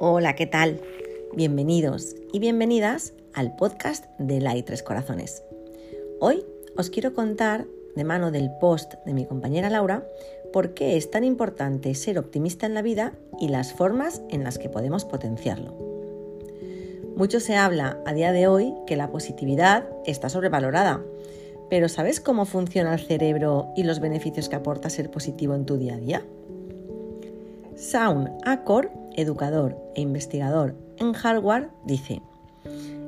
Hola, ¿qué tal? Bienvenidos y bienvenidas al podcast de La Tres Corazones. Hoy os quiero contar, de mano del post de mi compañera Laura, por qué es tan importante ser optimista en la vida y las formas en las que podemos potenciarlo. Mucho se habla a día de hoy que la positividad está sobrevalorada, pero ¿sabes cómo funciona el cerebro y los beneficios que aporta ser positivo en tu día a día? Sound Acor, educador e investigador en hardware, dice,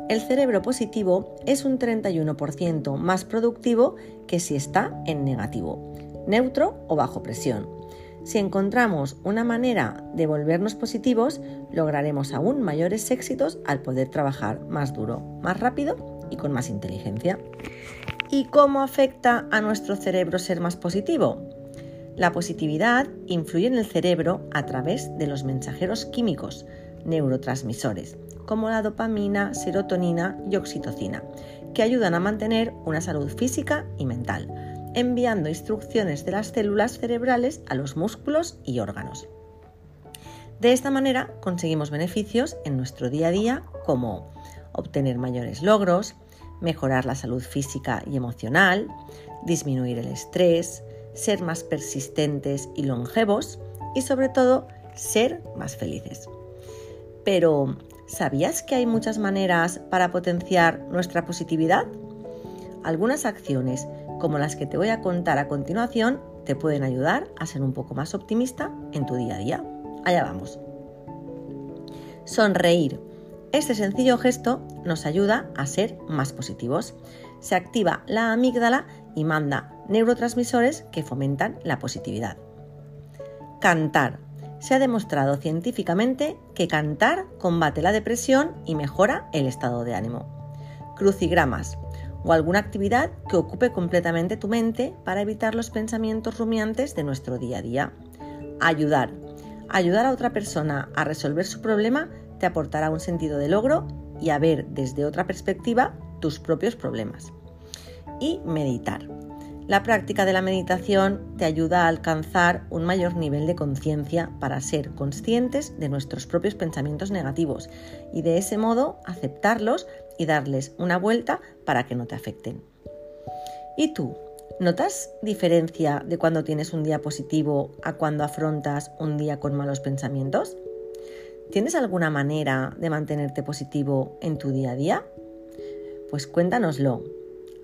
el cerebro positivo es un 31% más productivo que si está en negativo, neutro o bajo presión. Si encontramos una manera de volvernos positivos, lograremos aún mayores éxitos al poder trabajar más duro, más rápido y con más inteligencia. ¿Y cómo afecta a nuestro cerebro ser más positivo? La positividad influye en el cerebro a través de los mensajeros químicos, neurotransmisores, como la dopamina, serotonina y oxitocina, que ayudan a mantener una salud física y mental, enviando instrucciones de las células cerebrales a los músculos y órganos. De esta manera conseguimos beneficios en nuestro día a día como obtener mayores logros, mejorar la salud física y emocional, disminuir el estrés, ser más persistentes y longevos y sobre todo ser más felices. Pero, ¿sabías que hay muchas maneras para potenciar nuestra positividad? Algunas acciones, como las que te voy a contar a continuación, te pueden ayudar a ser un poco más optimista en tu día a día. Allá vamos. Sonreír. Este sencillo gesto nos ayuda a ser más positivos. Se activa la amígdala y manda neurotransmisores que fomentan la positividad. Cantar. Se ha demostrado científicamente que cantar combate la depresión y mejora el estado de ánimo. Crucigramas o alguna actividad que ocupe completamente tu mente para evitar los pensamientos rumiantes de nuestro día a día. Ayudar. Ayudar a otra persona a resolver su problema te aportará un sentido de logro y a ver desde otra perspectiva tus propios problemas. Y meditar. La práctica de la meditación te ayuda a alcanzar un mayor nivel de conciencia para ser conscientes de nuestros propios pensamientos negativos y de ese modo aceptarlos y darles una vuelta para que no te afecten. ¿Y tú? ¿Notas diferencia de cuando tienes un día positivo a cuando afrontas un día con malos pensamientos? ¿Tienes alguna manera de mantenerte positivo en tu día a día? Pues cuéntanoslo.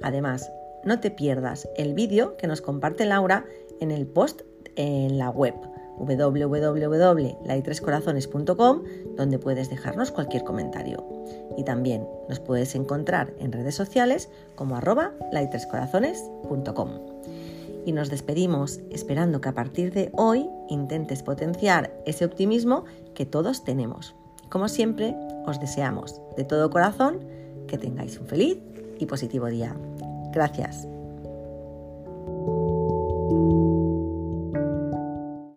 Además, no te pierdas el vídeo que nos comparte Laura en el post en la web www.laitrescorazones.com donde puedes dejarnos cualquier comentario. Y también nos puedes encontrar en redes sociales como arroba laitrescorazones.com. Y nos despedimos esperando que a partir de hoy intentes potenciar ese optimismo que todos tenemos. Como siempre, os deseamos de todo corazón que tengáis un feliz y positivo día. Gracias.